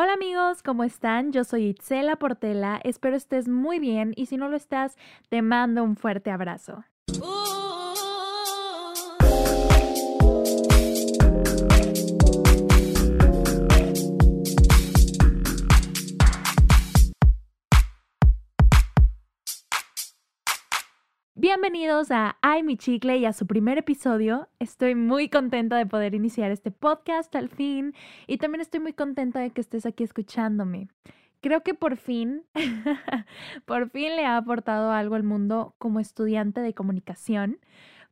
Hola amigos, ¿cómo están? Yo soy Itzela Portela, espero estés muy bien y si no lo estás, te mando un fuerte abrazo. Bienvenidos a Ay Mi Chicle y a su primer episodio. Estoy muy contenta de poder iniciar este podcast al fin y también estoy muy contenta de que estés aquí escuchándome. Creo que por fin, por fin le ha aportado algo al mundo como estudiante de comunicación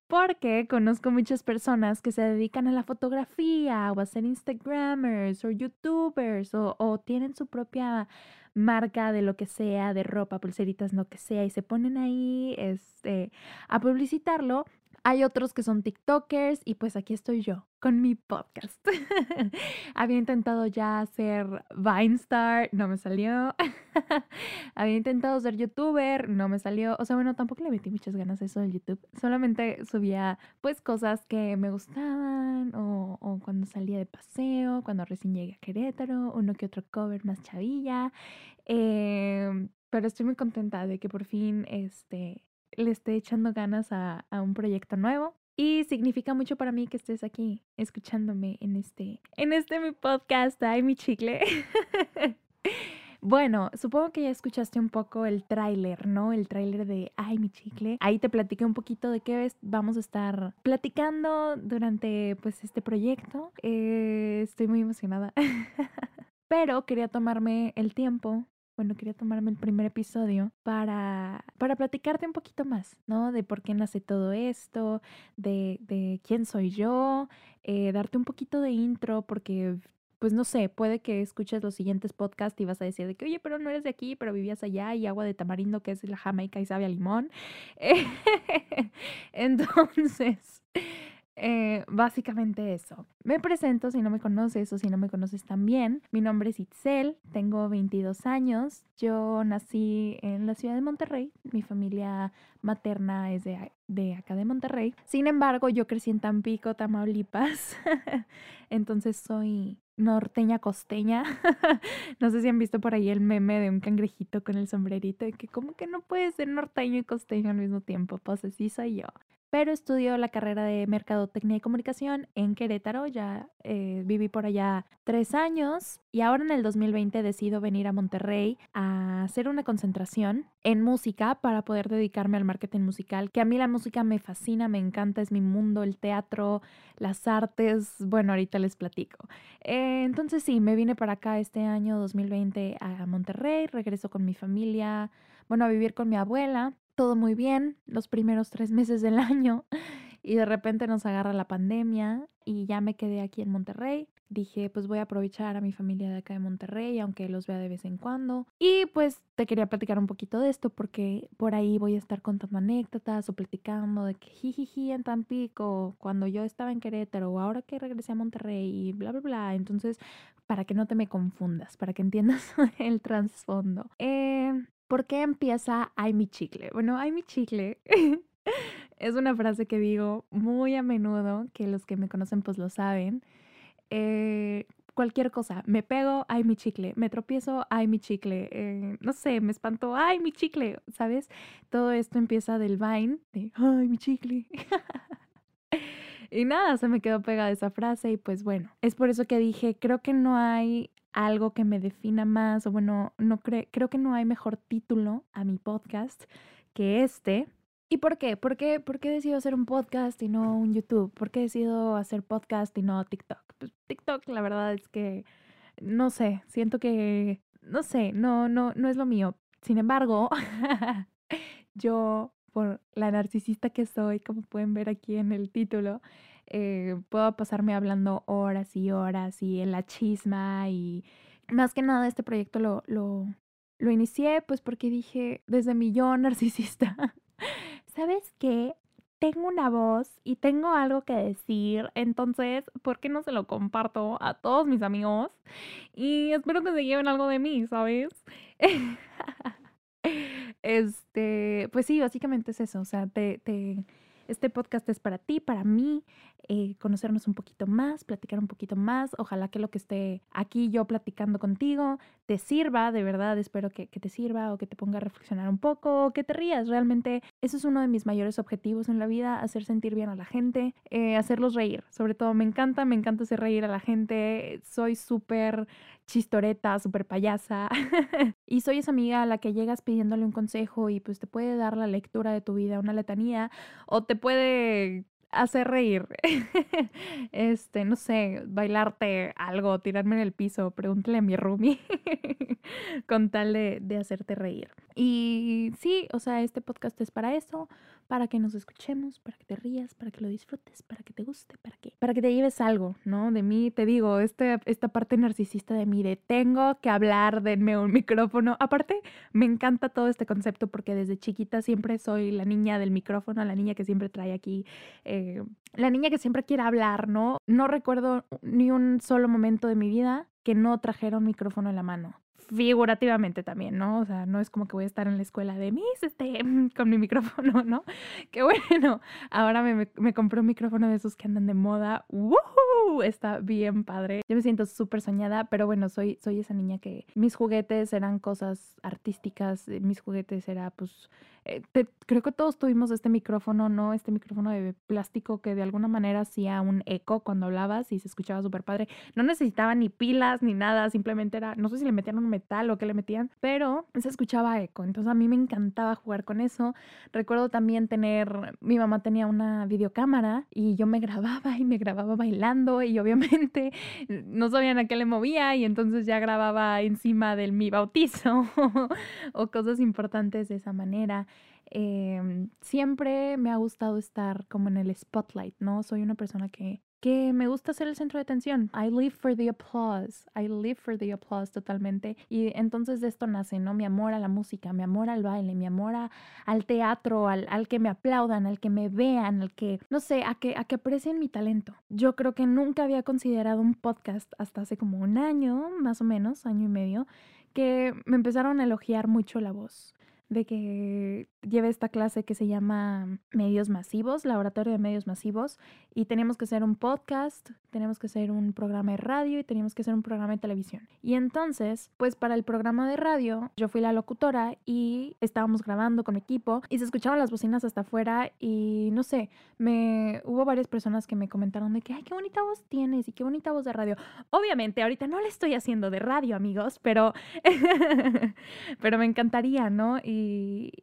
porque conozco muchas personas que se dedican a la fotografía o a ser Instagramers o YouTubers o, o tienen su propia marca de lo que sea, de ropa, pulseritas, lo que sea, y se ponen ahí este, a publicitarlo. Hay otros que son TikTokers y pues aquí estoy yo con mi podcast. Había intentado ya hacer Vinestar, no me salió. Había intentado ser youtuber, no me salió. O sea, bueno, tampoco le metí muchas ganas a eso del YouTube. Solamente subía pues cosas que me gustaban o, o cuando salía de paseo, cuando recién llegué a Querétaro, uno que otro cover más chavilla. Em, pero estoy muy contenta de que por fin este, le esté echando ganas a, un proyecto nuevo. Y significa mucho para mí que estés aquí escuchándome en este, en este mi podcast, ay mi chicle. Bueno, supongo que ya escuchaste un poco el tráiler, ¿no? El tráiler de Ay, mi chicle. Ahí te platiqué un poquito de qué vamos a estar platicando durante pues este proyecto. Eh, estoy muy emocionada. Pero quería tomarme el tiempo bueno, quería tomarme el primer episodio para, para platicarte un poquito más, ¿no? De por qué nace todo esto, de, de quién soy yo, eh, darte un poquito de intro, porque, pues no sé, puede que escuches los siguientes podcasts y vas a decir de que, oye, pero no eres de aquí, pero vivías allá y agua de tamarindo, que es la Jamaica y sabe a limón. Entonces... Eh, básicamente eso. Me presento si no me conoces o si no me conoces también. Mi nombre es Itzel, tengo 22 años. Yo nací en la ciudad de Monterrey. Mi familia materna es de, de acá de Monterrey. Sin embargo, yo crecí en Tampico, Tamaulipas. Entonces soy norteña costeña. no sé si han visto por ahí el meme de un cangrejito con el sombrerito y que como que no puede ser norteño y costeño al mismo tiempo. Pues así soy yo pero estudió la carrera de Mercadotecnia y Comunicación en Querétaro, ya eh, viví por allá tres años y ahora en el 2020 decido venir a Monterrey a hacer una concentración en música para poder dedicarme al marketing musical, que a mí la música me fascina, me encanta, es mi mundo, el teatro, las artes, bueno, ahorita les platico. Entonces sí, me vine para acá este año 2020 a Monterrey, regreso con mi familia, bueno, a vivir con mi abuela todo muy bien los primeros tres meses del año y de repente nos agarra la pandemia y ya me quedé aquí en Monterrey. Dije, pues voy a aprovechar a mi familia de acá de Monterrey, aunque los vea de vez en cuando. Y pues te quería platicar un poquito de esto porque por ahí voy a estar contando anécdotas o platicando de que jijiji en Tampico, cuando yo estaba en Querétaro o ahora que regresé a Monterrey y bla, bla, bla. Entonces, para que no te me confundas, para que entiendas el trasfondo. Eh, ¿Por qué empieza ay mi chicle? Bueno, ay mi chicle es una frase que digo muy a menudo, que los que me conocen pues lo saben. Eh, cualquier cosa, me pego, ay mi chicle, me tropiezo, ay mi chicle, eh, no sé, me espanto, ay mi chicle, ¿sabes? Todo esto empieza del Vine, de ay mi chicle. y nada, se me quedó pegada esa frase y pues bueno, es por eso que dije, creo que no hay algo que me defina más, o bueno, no creo que no hay mejor título a mi podcast que este. ¿Y por qué? ¿Por qué, por qué decido hacer un podcast y no un YouTube? ¿Por qué decido hacer podcast y no TikTok? Pues TikTok, la verdad es que, no sé, siento que, no sé, no, no, no es lo mío. Sin embargo, yo, por la narcisista que soy, como pueden ver aquí en el título, eh, puedo pasarme hablando horas y horas y en la chisma y más que nada este proyecto lo, lo, lo inicié pues porque dije desde mi yo narcisista, ¿sabes qué? Tengo una voz y tengo algo que decir, entonces, ¿por qué no se lo comparto a todos mis amigos? Y espero que se lleven algo de mí, ¿sabes? este, pues sí, básicamente es eso, o sea, te, te Este podcast es para ti, para mí, eh, conocernos un poquito más, platicar un poquito más. Ojalá que lo que esté aquí yo platicando contigo te sirva, de verdad, espero que, te sirva o que te ponga a reflexionar un poco, o que te rías. Realmente eso es uno de mis mayores objetivos en la vida, hacer sentir bien a la gente, eh, hacerlos reír. Sobre todo me encanta, me encanta hacer reír a la gente. Soy súper chistoreta, súper payasa. y soy esa amiga a la que llegas pidiéndole un consejo y pues te puede dar la lectura de tu vida, una letanía, o te puede hacer reír. este, no sé, bailarte algo, tirarme en el piso, pregúntale a mi roomie con tal de, de hacerte reír. Y sí, o sea, este podcast es para eso, para que nos escuchemos, para que te rías, para que lo disfrutes, para que te guste, para que, para que te lleves algo, ¿no? De mí, te digo, este, esta parte narcisista de mí, de tengo que hablar, denme un micrófono. Aparte, me encanta todo este concepto porque desde chiquita siempre soy la niña del micrófono, la niña que siempre trae aquí, eh, la niña que siempre quiere hablar, ¿no? No recuerdo ni un solo momento de mi vida que no trajera un micrófono en la mano figurativamente también, ¿no? O sea, no es como que voy a estar en la escuela de mis, este, con mi micrófono, ¿no? Que bueno, ahora me, me, compré un micrófono de esos que andan de moda. ¡Woohoo! Está bien padre. Yo me siento súper soñada, pero bueno, soy, soy esa niña que mis juguetes eran cosas artísticas, mis juguetes era pues eh, creo que todos tuvimos este micrófono, ¿no? Este micrófono de plástico que de alguna manera hacía un eco cuando hablabas y se escuchaba súper padre. No necesitaba ni pilas ni nada, simplemente era, no sé si le metían un metal o qué le metían, pero se escuchaba eco. Entonces a mí me encantaba jugar con eso. Recuerdo también tener, mi mamá tenía una videocámara y yo me grababa y me grababa bailando y obviamente no sabían a qué le movía y entonces ya grababa encima del mi bautizo o cosas importantes de esa manera. Em, siempre me ha gustado estar como en el spotlight, ¿no? Soy una persona que, que me gusta ser el centro de atención. I live for the applause. I live for the applause totalmente. Y entonces de esto nace, ¿no? Mi amor a la música, mi amor al baile, mi amor al teatro, al, al, que me aplaudan, al que me vean, al que, no sé, a que, a que aprecien mi talento. Yo creo que nunca había considerado un podcast hasta hace como un año, más o menos, año y medio, que me empezaron a elogiar mucho la voz de que lleve esta clase que se llama Medios Masivos, Laboratorio de Medios Masivos, y teníamos que hacer un podcast, teníamos que hacer un programa de radio y teníamos que hacer un programa de televisión. Y entonces, pues para el programa de radio, yo fui la locutora y estábamos grabando con mi equipo y se escuchaban las bocinas hasta afuera y no sé, me hubo varias personas que me comentaron de que, ay, qué bonita voz tienes y qué bonita voz de radio. Obviamente, ahorita no le estoy haciendo de radio, amigos, pero, pero me encantaría, ¿no? Y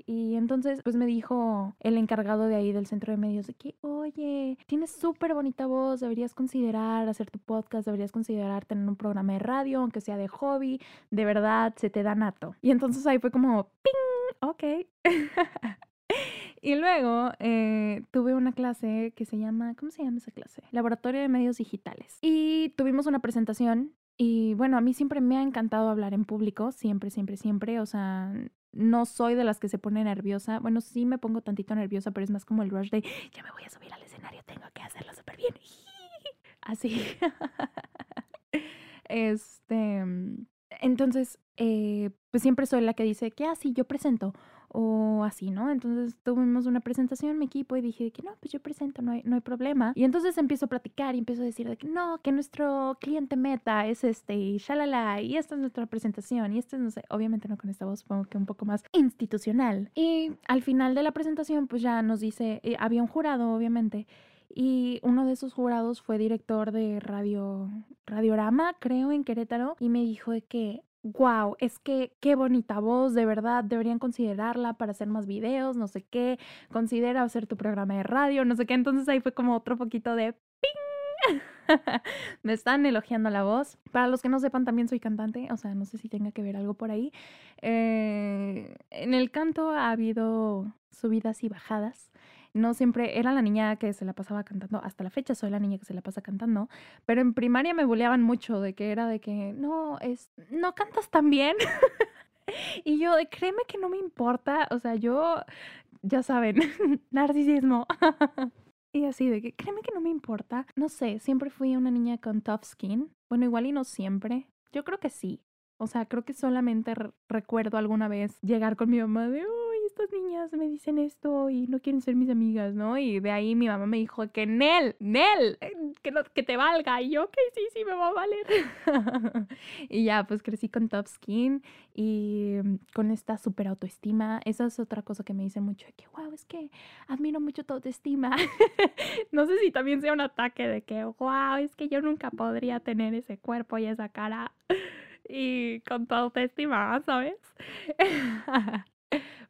y, entonces, pues me dijo el encargado de ahí del centro de medios de que, oye, tienes súper bonita voz, deberías considerar hacer tu podcast, deberías considerar tener un programa de radio, aunque sea de hobby, de verdad, se te da nato. Y entonces ahí fue como, ¡ping! Ok. Y luego eh, tuve una clase que se llama, ¿cómo se llama esa clase? Laboratorio de Medios Digitales. Y tuvimos una presentación y bueno, a mí siempre me ha encantado hablar en público, siempre, siempre, siempre. O sea, no soy de las que se pone nerviosa. Bueno, sí me pongo tantito nerviosa, pero es más como el rush de ya me voy a subir al escenario, tengo que hacerlo súper bien. Así. este. Entonces, eh, pues siempre soy la que dice que así ah, yo presento o así, ¿no? Entonces tuvimos una presentación en mi equipo y dije que no, pues yo presento, no hay, no hay problema. Y entonces empiezo a platicar y empiezo a decir de que no, que nuestro cliente meta es este y shalala, y esta es nuestra presentación y este es, no sé, obviamente no con esta voz, supongo que un poco más institucional. Y al final de la presentación, pues ya nos dice, eh, había un jurado, obviamente. Y uno de esos jurados fue director de Radio Radiorama, creo, en Querétaro, y me dijo de que wow, es que qué bonita voz, de verdad, deberían considerarla para hacer más videos, no sé qué, considera hacer tu programa de radio, no sé qué. Entonces ahí fue como otro poquito de ¡ping! Me están elogiando la voz. Para los que no sepan, también soy cantante, o sea, no sé si tenga que ver algo por ahí. Eh, en el canto ha habido subidas y bajadas no siempre era la niña que se la pasaba cantando, hasta la fecha soy la niña que se la pasa cantando, pero en primaria me buleaban mucho de que era de que no, es, no cantas tan bien. y yo, de, créeme que no me importa, o sea, yo, ya saben, narcisismo. y así de que, créeme que no me importa. No sé, siempre fui una niña con tough skin. Bueno, igual y no siempre. Yo creo que sí. O sea, creo que solamente recuerdo alguna vez llegar con mi mamá de, estas niñas me dicen esto y no quieren ser mis amigas, ¿no? Y de ahí mi mamá me dijo que Nel, Nel, que, no, te valga. Y yo, ok, sí, sí, me va a valer. y ya, pues crecí con Top Skin y mm, con esta super autoestima. Esa es otra cosa que me dicen mucho, que wow, es que admiro mucho tu autoestima. no sé si también sea un ataque de que, wow, es que yo nunca podría tener ese cuerpo y esa cara y con tu autoestima, ¿sabes?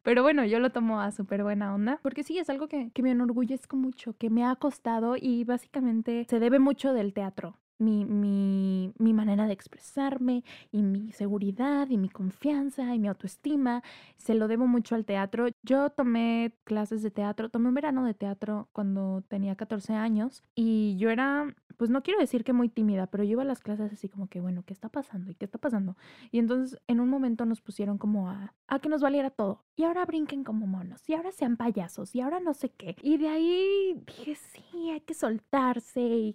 Pero bueno, yo lo tomo a súper buena onda, porque sí, es algo que, que me enorgullezco mucho, que me ha costado y básicamente se debe mucho del teatro mi, mi, mi, manera de expresarme y mi seguridad y mi confianza y mi autoestima. Se lo debo mucho al teatro. Yo tomé clases de teatro, tomé un verano de teatro cuando tenía 14 años y yo era, pues no quiero decir que muy tímida, pero yo iba a las clases así como que, bueno, ¿qué está pasando? ¿Y qué está pasando? Y entonces en un momento nos pusieron como a, a que nos valiera todo. Y ahora brinquen como monos, y ahora sean payasos, y ahora no sé qué. Y de ahí dije, sí, hay que soltarse y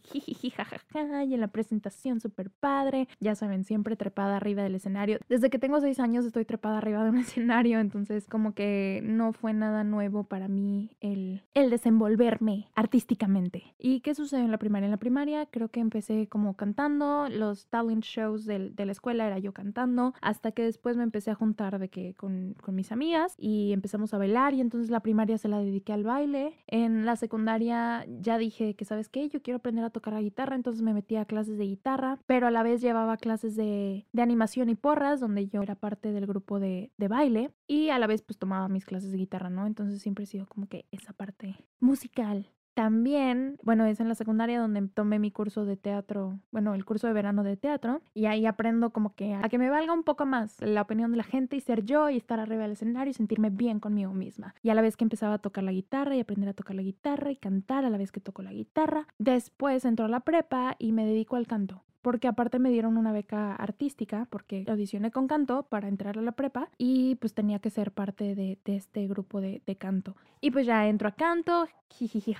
y en la presentación súper padre. Ya saben, siempre trepada arriba del escenario. Desde que tengo seis años estoy trepada arriba de un escenario, entonces como que no fue nada nuevo para mí el, el desenvolverme artísticamente. ¿Y qué sucedió en la primaria? En la primaria creo que empecé como cantando, los talent shows de la escuela era yo cantando, hasta que después me empecé a juntar de que con, con mis amigas y empezamos a bailar y entonces la primaria se la dediqué al baile. En la secundaria ya dije que, ¿sabes qué? Yo quiero aprender a tocar la guitarra, entonces me metí clases de guitarra, pero a la vez llevaba clases de, de animación y porras, donde yo era parte del grupo de, de baile, y a la vez pues tomaba mis clases de guitarra, ¿no? Entonces siempre he sido como que esa parte musical también, bueno, es en la secundaria donde tomé mi curso de teatro, bueno, el curso de verano de teatro, y ahí aprendo como que a que me valga un poco más la opinión de la gente y ser yo y estar arriba del escenario y sentirme bien conmigo misma. Y a la vez que empezaba a tocar la guitarra y aprender a tocar la guitarra y cantar a la vez que toco la guitarra, después entró a la prepa y me dedico al canto porque aparte me dieron una beca artística, porque audicioné con canto para entrar a la prepa y pues tenía que ser parte de, este grupo de, canto. Y pues ya entro a canto, jiji,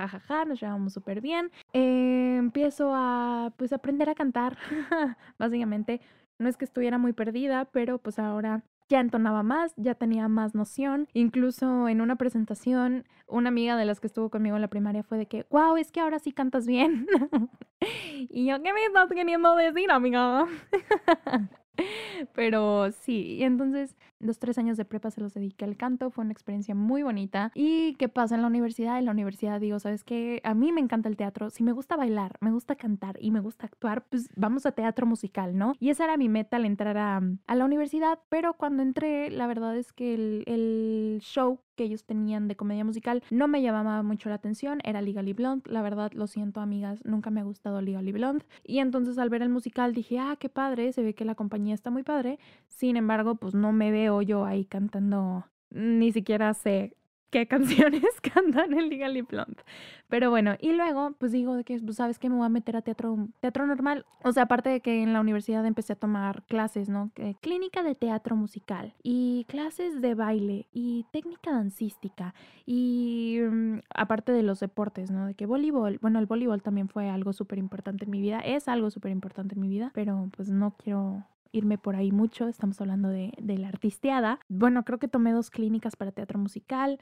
nos llevamos súper bien. Eh, empiezo a pues aprender a cantar, básicamente. No es que estuviera muy perdida, pero pues ahora ya entonaba más, ya tenía más noción. Incluso en una presentación, una amiga de las que estuvo conmigo en la primaria fue de que, wow, es que ahora sí cantas bien. y yo, ¿qué me estás queriendo decir, amiga? Pero sí, entonces los tres años de prepa se los dediqué al canto, fue una experiencia muy bonita. ¿Y qué pasa en la universidad? En la universidad digo, ¿sabes qué? A mí me encanta el teatro, si me gusta bailar, me gusta cantar y me gusta actuar, pues vamos a teatro musical, ¿no? Y esa era mi meta al entrar a, a la universidad, pero cuando entré, la verdad es que el, show que ellos tenían de comedia musical no me llamaba mucho la atención, era Legally Blonde, la verdad lo siento amigas, nunca me ha gustado Legally Blonde y entonces al ver el musical dije, ah, qué padre, se ve que la compañía está muy padre, sin embargo pues no me veo yo ahí cantando, ni siquiera sé qué canciones cantan en Legally Blonde. Pero bueno, y luego, pues digo que, pues, ¿sabes que Me voy a meter a teatro, teatro normal. O sea, aparte de que en la universidad empecé a tomar clases, ¿no? clínica de teatro musical y clases de baile y técnica dancística y mm, aparte de los deportes, ¿no? De que voleibol, bueno, el voleibol también fue algo súper importante en mi vida, es algo súper importante en mi vida, pero pues no quiero irme por ahí mucho, estamos hablando de, la artisteada. Bueno, creo que tomé dos clínicas para teatro musical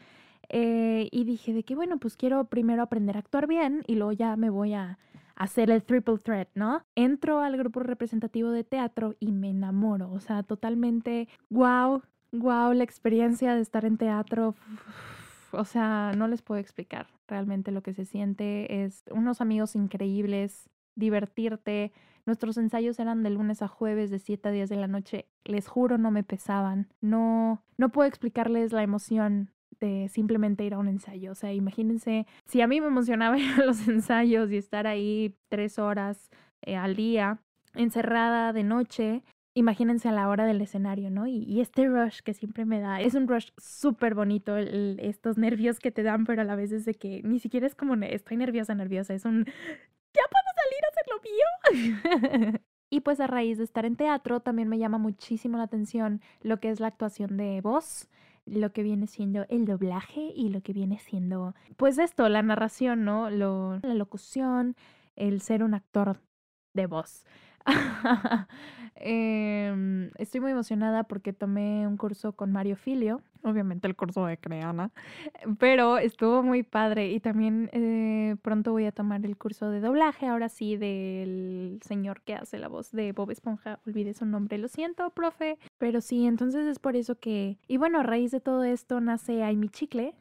eh, y dije de que, bueno, pues quiero primero aprender a actuar bien y luego ya me voy a hacer el triple threat, ¿no? Entro al grupo representativo de teatro y me enamoro, o sea, totalmente, wow, wow, la experiencia de estar en teatro. O sea, no les puedo explicar realmente lo que se siente. Es unos amigos increíbles, divertirte, Nuestros ensayos eran de lunes a jueves de 7 a 10 de la noche. Les juro, no me pesaban. No, no puedo explicarles la emoción de simplemente ir a un ensayo. O sea, imagínense, si a mí me emocionaba ir a los ensayos y estar ahí tres horas eh, al día, encerrada de noche, imagínense a la hora del escenario, ¿no? Y, este rush que siempre me da, es un rush súper bonito, estos nervios que te dan, pero a la vez es de que ni siquiera es como estoy nerviosa, nerviosa, es un ya puedo salir a hacer lo y pues a raíz de estar en teatro también me llama muchísimo la atención lo que es la actuación de voz lo que viene siendo el doblaje y lo que viene siendo, pues esto, la narración, ¿no? La locución, el ser un actor de voz. Em, estoy muy emocionada porque tomé un curso con Mario Filio, obviamente el curso de Creana, pero estuvo muy padre y también eh, pronto voy a tomar el curso de doblaje, ahora sí, del señor que hace la voz de Bob Esponja, olvidé su nombre, lo siento, profe, pero sí, entonces es por eso que, y bueno, a raíz de todo esto nace Ay Mi Chicle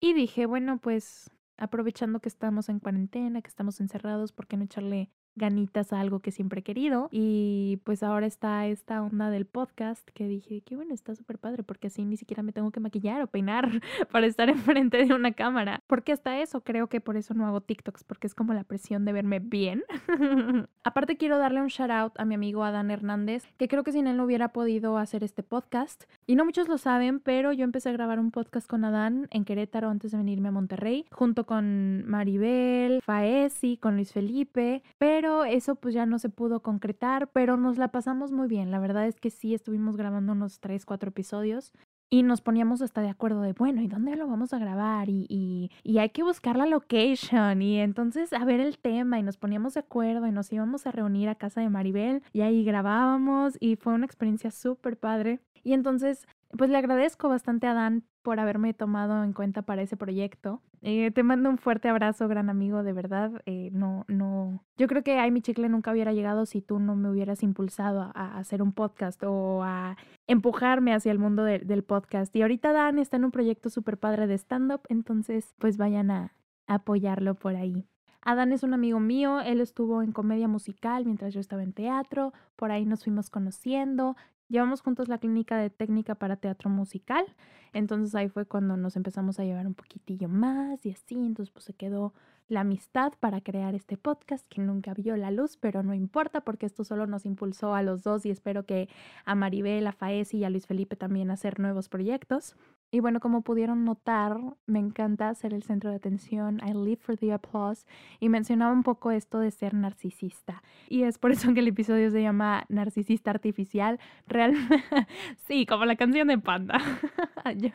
y dije, bueno, pues aprovechando que estamos en cuarentena, que estamos encerrados, ¿por qué no echarle ganitas a algo que siempre he querido. Y pues ahora está esta onda del podcast que dije, qué bueno, está súper padre porque así ni siquiera me tengo que maquillar o peinar para estar enfrente de una cámara. Porque hasta eso creo que por eso no hago TikToks, porque es como la presión de verme bien. Aparte quiero darle un shout out a mi amigo Adán Hernández, que creo que sin él no hubiera podido hacer este podcast. Y no muchos lo saben, pero yo empecé a grabar un podcast con Adán en Querétaro antes de venirme a Monterrey, junto con Maribel, Faesi, con Luis Felipe, pero pero eso pues ya no se pudo concretar, pero nos la pasamos muy bien. La verdad es que sí estuvimos grabando unos 3, 4 episodios y nos poníamos hasta de acuerdo de, bueno, ¿y dónde lo vamos a grabar? Y, y, y, hay que buscar la location y entonces a ver el tema y nos poníamos de acuerdo y nos íbamos a reunir a casa de Maribel y ahí grabábamos y fue una experiencia súper padre. Y entonces, pues le agradezco bastante a Dan por haberme tomado en cuenta para ese proyecto. Eh, te mando un fuerte abrazo, gran amigo, de verdad. Eh, no, no. Yo creo que Ay Mi Chicle nunca hubiera llegado si tú no me hubieras impulsado a, hacer un podcast o a empujarme hacia el mundo del podcast. Y ahorita Dan está en un proyecto súper padre de stand-up, entonces pues vayan a apoyarlo por ahí. Adán es un amigo mío, él estuvo en comedia musical mientras yo estaba en teatro, por ahí nos fuimos conociendo, Llevamos juntos la clínica de técnica para teatro musical, entonces ahí fue cuando nos empezamos a llevar un poquitillo más y así, entonces pues se quedó la amistad para crear este podcast que nunca vio la luz, pero no importa porque esto solo nos impulsó a los dos y espero que a Maribel, a Faesi y a Luis Felipe también hacer nuevos proyectos. Y bueno, como pudieron notar, me encanta ser el centro de atención. I live for the applause. Y mencionaba un poco esto de ser narcisista. Y es por eso que el episodio se llama Narcisista Artificial. Realmente, sí, como la canción de Panda. Yo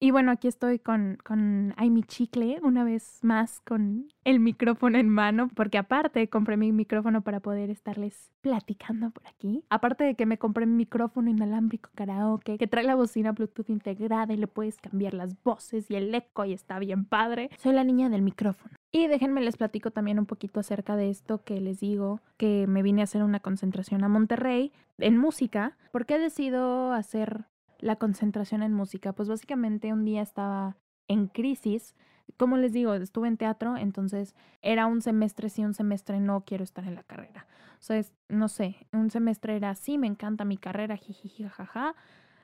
y bueno, aquí estoy con, con Chicle, una vez más con el micrófono en mano, porque aparte compré mi micrófono para poder estarles platicando por aquí. Aparte de que me compré mi micrófono inalámbrico karaoke, que trae la bocina Bluetooth integrada y le puedes cambiar las voces y el eco y está bien padre. Soy la niña del micrófono. Y déjenme les platico también un poquito acerca de esto que les digo, que me vine a hacer una concentración a Monterrey en música, porque he decidido hacer la concentración en música? Pues básicamente un día estaba en crisis. Como les digo, estuve en teatro, entonces era un semestre sí, un semestre no quiero estar en la carrera. O no sé, un semestre era sí, me encanta mi carrera, jiji, jajaja.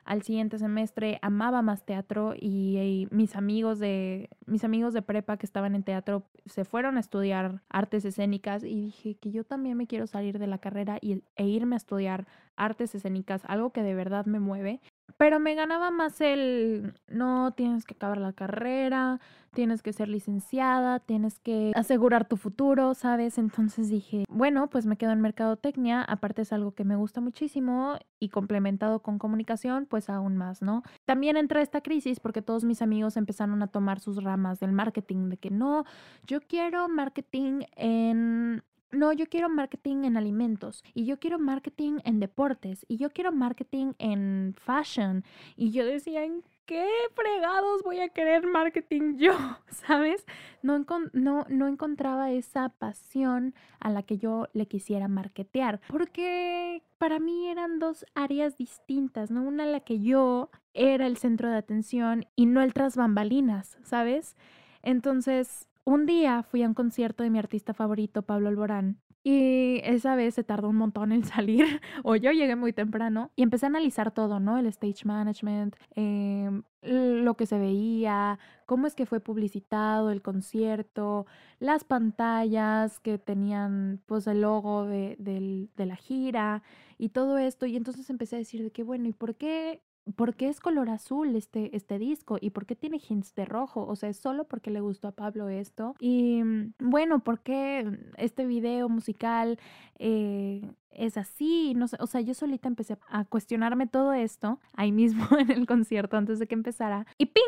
Al siguiente semestre amaba más teatro y, y, mis amigos de mis amigos de prepa que estaban en teatro se fueron a estudiar artes escénicas y dije que yo también me quiero salir de la carrera y, e irme a estudiar artes escénicas, algo que de verdad me mueve. Pero me ganaba más el, no, tienes que acabar la carrera, tienes que ser licenciada, tienes que asegurar tu futuro, ¿sabes? Entonces dije, bueno, pues me quedo en mercadotecnia, aparte es algo que me gusta muchísimo y complementado con comunicación, pues aún más, ¿no? También entra esta crisis porque todos mis amigos empezaron a tomar sus ramas del marketing, de que no, yo quiero marketing en no, yo quiero marketing en alimentos y yo quiero marketing en deportes y yo quiero marketing en fashion. Y yo decía, ¿en qué fregados voy a querer marketing yo? ¿Sabes? No, no, no encontraba esa pasión a la que yo le quisiera marketear porque para mí eran dos áreas distintas, ¿no? Una en la que yo era el centro de atención y no el tras bambalinas, ¿sabes? Entonces un día fui a un concierto de mi artista favorito, Pablo Alborán, y esa vez se tardó un montón en salir, o yo llegué muy temprano, y empecé a analizar todo, ¿no? El stage management, em, lo que se veía, cómo es que fue publicitado el concierto, las pantallas que tenían pues el logo de, de la gira y todo esto. Y entonces empecé a decir de que, bueno, ¿y por qué ¿por qué es color azul este, este disco? ¿Y por qué tiene hints de rojo? O sea, es solo porque le gustó a Pablo esto. Y mm, bueno, ¿por qué este video musical eh, es así? No sé, o sea, yo solita empecé a cuestionarme todo esto ahí mismo en el concierto antes de que empezara. Y ¡ping!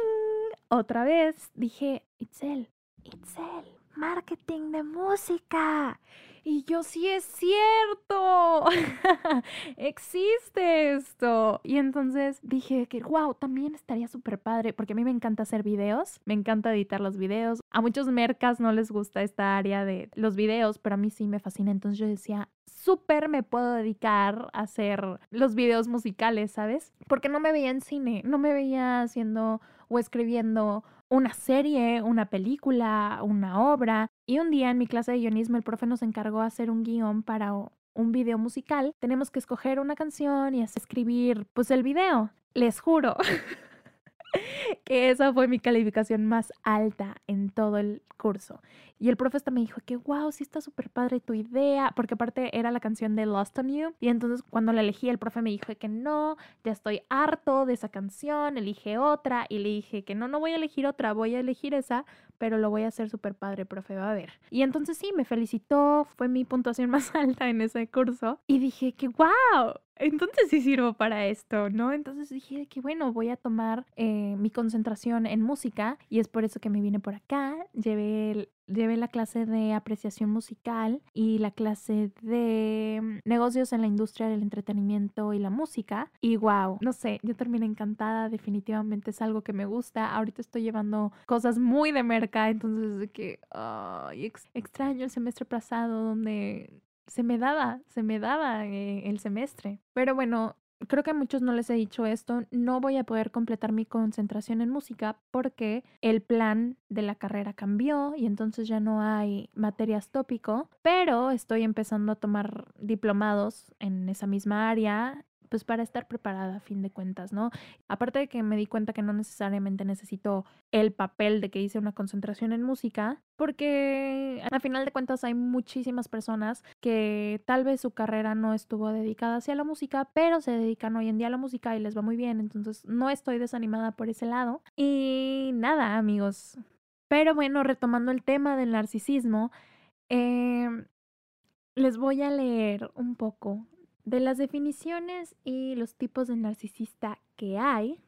Otra vez dije, Itzel, Itzel, marketing de música. Y yo, sí es cierto, existe esto. Y entonces dije que, wow, también estaría súper padre, porque a mí me encanta hacer videos, me encanta editar los videos. A muchos mercas no les gusta esta área de los videos, pero a mí sí me fascina. Entonces yo decía, súper me puedo dedicar a hacer los videos musicales, ¿sabes? Porque no me veía en cine, no me veía haciendo o escribiendo una serie, una película, una obra. Y un día en mi clase de guionismo el profe nos encargó hacer un guion para un video musical. Tenemos que escoger una canción y escribir pues el video. Les juro que esa fue mi calificación más alta en todo el curso. Y el profe hasta me dijo que, wow, sí está súper padre tu idea, porque aparte era la canción de Lost on You. Y entonces cuando la elegí, el profe me dijo que no, ya estoy harto de esa canción, elige otra. Y le dije que no, no voy a elegir otra, voy a elegir esa, pero lo voy a hacer súper padre, profe, va a ver. Y entonces sí, me felicitó, fue mi puntuación más alta en ese curso. Y dije que, wow, entonces sí sirvo para esto, ¿no? Entonces dije que bueno, voy a tomar eh, mi concentración en música y es por eso que me vine por acá. Llevé Llevé la clase de apreciación musical y la clase de mm, negocios en la industria del entretenimiento y la música. Y wow, no sé, yo terminé encantada, definitivamente es algo que me gusta. Ahorita estoy llevando cosas muy de merca, entonces de que extraño el semestre pasado donde se me daba, se me daba eh, el semestre. Pero bueno, creo que a muchos no les he dicho esto, no voy a poder completar mi concentración en música porque el plan de la carrera cambió y entonces ya no hay materias tópico, pero estoy empezando a tomar diplomados en esa misma área pues para estar preparada a fin de cuentas, ¿no? Aparte de que me di cuenta que no necesariamente necesito el papel de que hice una concentración en música, porque a final de cuentas hay muchísimas personas que tal vez su carrera no estuvo dedicada hacia la música, pero se dedican hoy en día a la música y les va muy bien, entonces no estoy desanimada por ese lado. Y nada, amigos. Pero bueno, retomando el tema del narcisismo, em, les voy a leer un poco de las definiciones y los tipos de narcisista que hay.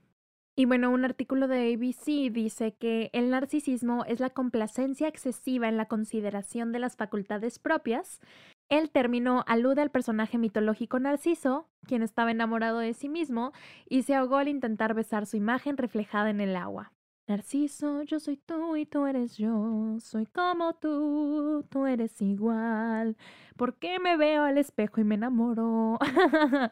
Y bueno, un artículo de ABC dice que el narcisismo es la complacencia excesiva en la consideración de las facultades propias. El término alude al personaje mitológico Narciso, quien estaba enamorado de sí mismo y se ahogó al intentar besar su imagen reflejada en el agua. Narciso, yo soy tú y tú eres yo, soy como tú, tú eres igual. ¿Por qué me veo al espejo y me enamoro?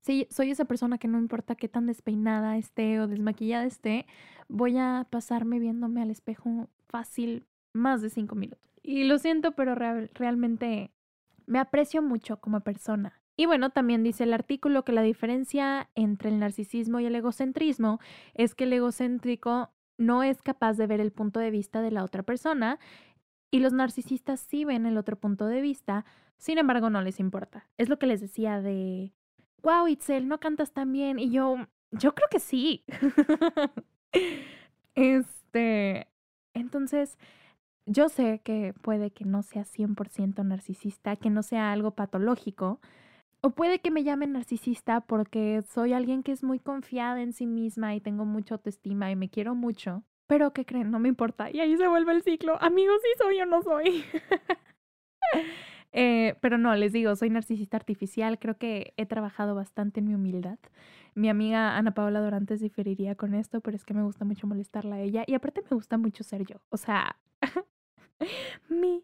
sí, soy esa persona que no importa qué tan despeinada esté o desmaquillada esté, voy a pasarme viéndome al espejo fácil más de cinco minutos. Y lo siento, pero realmente me aprecio mucho como persona. Y bueno, también dice el artículo que la diferencia entre el narcisismo y el egocentrismo es que el egocéntrico no es capaz de ver el punto de vista de la otra persona y los narcisistas sí ven el otro punto de vista, sin embargo no les importa. Es lo que les decía de, wow, Itzel, no cantas tan bien. Y yo, yo creo que sí. este, entonces, yo sé que puede que no sea 100% narcisista, que no sea algo patológico, o puede que me llame narcisista porque soy alguien que es muy confiada en sí misma y tengo mucha autoestima y me quiero mucho. Pero ¿qué creen? No me importa. Y ahí se vuelve el ciclo. Amigos, si soy o no soy. Eh, pero no, les digo, soy narcisista artificial. Creo que he trabajado bastante en mi humildad. Mi amiga Ana Paola Dorantes diferiría con esto, pero es que me gusta mucho molestarla a ella. Y aparte me gusta mucho ser yo. O sea, mi...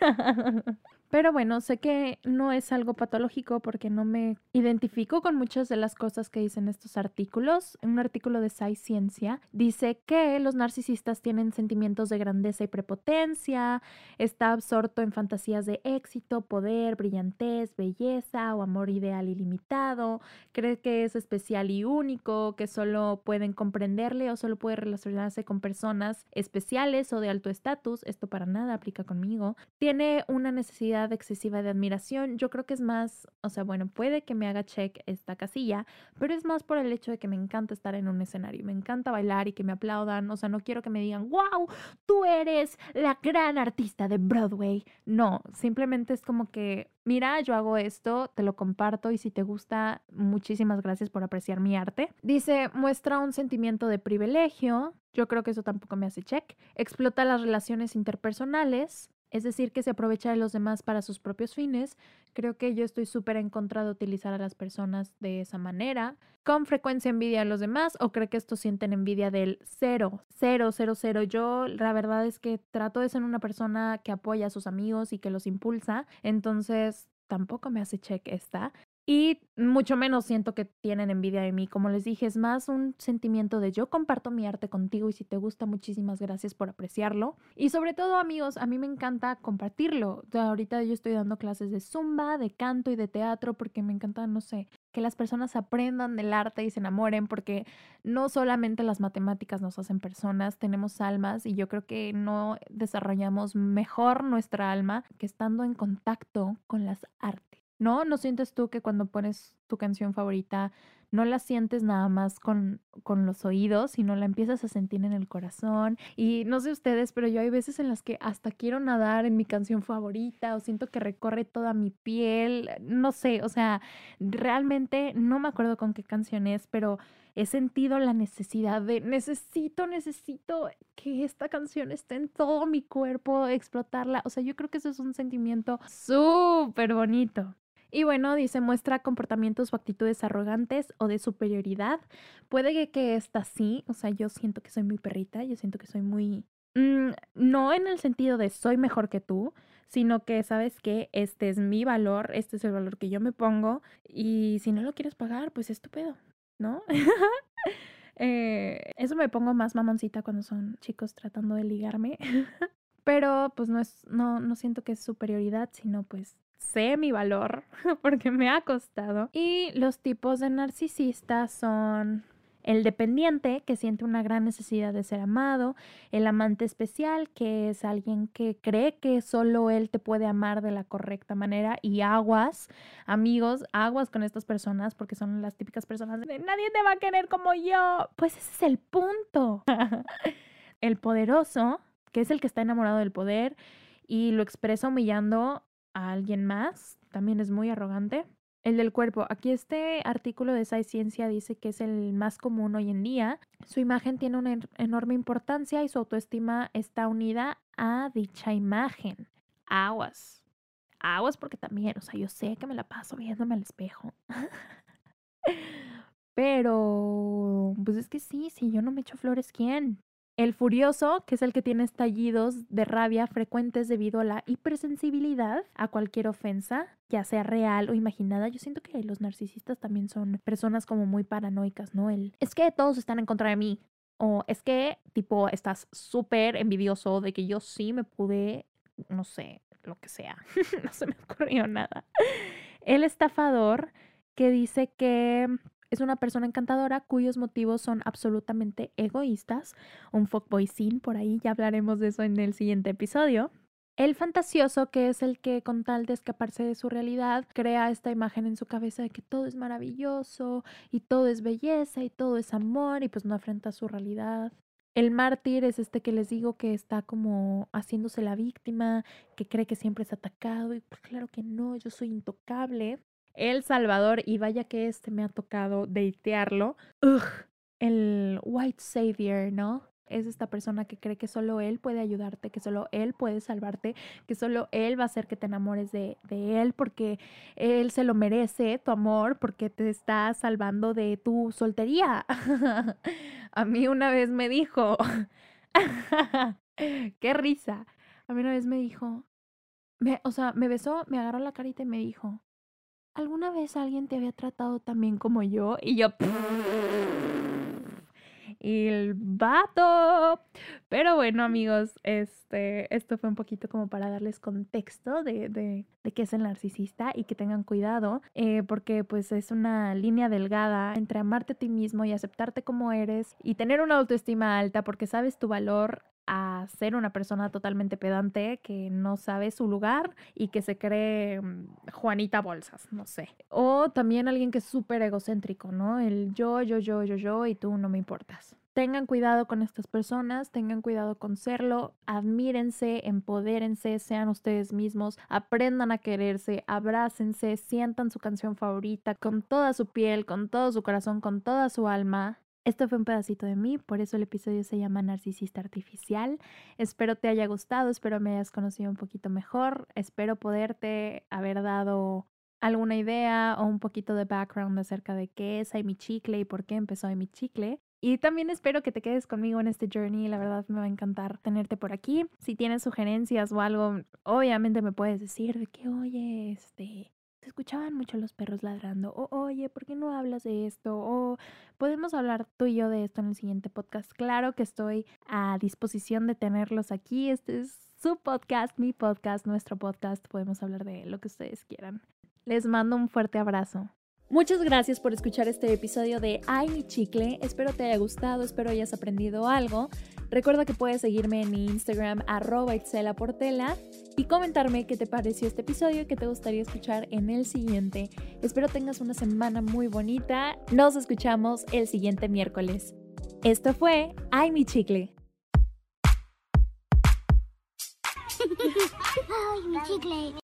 Pero bueno, sé que no es algo patológico porque no me identifico con muchas de las cosas que dicen estos artículos. En un artículo de Sci Ciencia dice que los narcisistas tienen sentimientos de grandeza y prepotencia, está absorto en fantasías de éxito, poder, brillantez, belleza o amor ideal ilimitado, cree que es especial y único, que solo pueden comprenderle o solo puede relacionarse con personas especiales o de alto estatus. Esto para nada aplica conmigo. Tiene una necesidad excesiva de admiración. Yo creo que es más, o sea, bueno, puede que me haga check esta casilla, pero es más por el hecho de que me encanta estar en un escenario, me encanta bailar y que me aplaudan. O sea, no quiero que me digan, wow, tú eres la gran artista de Broadway. No, simplemente es como que, mira, yo hago esto, te lo comparto y si te gusta, muchísimas gracias por apreciar mi arte. Dice, muestra un sentimiento de privilegio. Yo creo que eso tampoco me hace check. Explota las relaciones interpersonales es decir, que se aprovecha de los demás para sus propios fines. Creo que yo estoy súper en contra de utilizar a las personas de esa manera. Con frecuencia envidia a los demás o cree que estos sienten envidia del cero, cero, cero, cero. Yo la verdad es que trato de ser una persona que apoya a sus amigos y que los impulsa. Entonces tampoco me hace check esta. Y mucho menos siento que tienen envidia de mí. Como les dije, es más un sentimiento de yo comparto mi arte contigo y si te gusta, muchísimas gracias por apreciarlo. Y sobre todo, amigos, a mí me encanta compartirlo. ahorita yo estoy dando clases de zumba, de canto y de teatro porque me encanta, no sé, que las personas aprendan del arte y se enamoren porque no solamente las matemáticas nos hacen personas, tenemos almas y yo creo que no desarrollamos mejor nuestra alma que estando en contacto con las artes. ¿No? ¿No sientes tú que cuando pones tu canción favorita no la sientes nada más con, con los oídos, sino la empiezas a sentir en el corazón? Y no sé ustedes, pero yo hay veces en las que hasta quiero nadar en mi canción favorita o siento que recorre toda mi piel, no sé, o sea, realmente no me acuerdo con qué canción es, pero he sentido la necesidad de necesito, necesito que esta canción esté en todo mi cuerpo, explotarla. O sea, yo creo que eso es un sentimiento súper bonito. Y bueno, dice, muestra comportamientos o actitudes arrogantes o de superioridad. Puede que, que esta sí, o sea, yo siento que soy muy perrita, yo siento que soy muy... Mm, no en el sentido de soy mejor que tú, sino que sabes que este es mi valor, este es el valor que yo me pongo y si no lo quieres pagar, pues estúpido, ¿no? eh, eso me pongo más mamoncita cuando son chicos tratando de ligarme. Pero pues no es, no, no siento que es superioridad, sino pues sé mi valor porque me ha costado. Y los tipos de narcisistas son el dependiente, que siente una gran necesidad de ser amado, el amante especial, que es alguien que cree que solo él te puede amar de la correcta manera, y aguas, amigos, aguas con estas personas, porque son las típicas personas de nadie te va a querer como yo. Pues ese es el punto. el poderoso, que es el que está enamorado del poder y lo expresa humillando a alguien más, también es muy arrogante. El del cuerpo. Aquí este artículo de Science Ciencia dice que es el más común hoy en día. Su imagen tiene una enorme importancia y su autoestima está unida a dicha imagen. Aguas. Aguas porque también, o sea, yo sé que me la paso viéndome al espejo. Pero, pues es que sí, si yo no me echo flores, ¿quién? El furioso, que es el que tiene estallidos de rabia frecuentes debido a la hipersensibilidad a cualquier ofensa, ya sea real o imaginada. Yo siento que los narcisistas también son personas como muy paranoicas, ¿no? El, es que todos están en contra de mí. O es que, tipo, estás súper envidioso de que yo sí me pude, no sé, lo que sea. no se me ocurrió nada. El estafador que dice que es una persona encantadora cuyos motivos son absolutamente egoístas. Un fuckboy sin, por ahí ya hablaremos de eso en el siguiente episodio. El fantasioso, que es el que con tal de escaparse de su realidad, crea esta imagen en su cabeza de que todo es maravilloso y todo es belleza y todo es amor y pues no afrenta su realidad. El mártir es este que les digo que está como haciéndose la víctima, que cree que siempre es atacado y pues claro que no, yo soy intocable. El Salvador, y vaya que este me ha tocado deitearlo. Ugh, el White Savior, ¿no? Es esta persona que cree que solo él puede ayudarte, que solo él puede salvarte, que solo él va a hacer que te enamores de, de él porque él se lo merece, tu amor, porque te está salvando de tu soltería. a mí una vez me dijo, qué risa. A mí una vez me dijo, o sea, me besó, me agarró la carita y me dijo, ¿alguna vez alguien te había tratado tan bien como yo? Y yo... El vato. Pero bueno, amigos, este, esto fue un poquito como para darles contexto de, de, de qué es el narcisista y que tengan cuidado, eh, porque pues es una línea delgada entre amarte a ti mismo y aceptarte como eres y tener una autoestima alta porque sabes tu valor a ser una persona totalmente pedante que no sabe su lugar y que se cree mm, Juanita Bolsas, no sé. O también alguien que es súper egocéntrico, ¿no? El yo, yo, yo, yo, yo y tú no me importas. Tengan cuidado con estas personas, tengan cuidado con serlo, admírense, empodérense, sean ustedes mismos, aprendan a quererse, abrácense, sientan su canción favorita con toda su piel, con todo su corazón, con toda su alma esto fue un pedacito de mí, por eso el episodio se llama Narcisista Artificial. Espero te haya gustado, espero me hayas conocido un poquito mejor, espero poderte haber dado alguna idea o un poquito de background acerca de qué es mi Chicle y por qué empezó mi Chicle. Y también espero que te quedes conmigo en este journey. La verdad me va a encantar tenerte por aquí. Si tienes sugerencias o algo, obviamente me puedes decir de que, oye, este, se escuchaban mucho los perros ladrando, o oye, ¿por qué no hablas de esto? O podemos hablar tú y yo de esto en el siguiente podcast. Claro que estoy a disposición de tenerlos aquí. Este es su podcast, mi podcast, nuestro podcast. Podemos hablar de lo que ustedes quieran. Les mando un fuerte abrazo. Muchas gracias por escuchar este episodio de Ay mi chicle. Espero te haya gustado, espero hayas aprendido algo. Recuerda que puedes seguirme en mi Instagram arroba Portela y comentarme qué te pareció este episodio y qué te gustaría escuchar en el siguiente. Espero tengas una semana muy bonita. Nos escuchamos el siguiente miércoles. Esto fue Ay mi chicle. Ay mi chicle.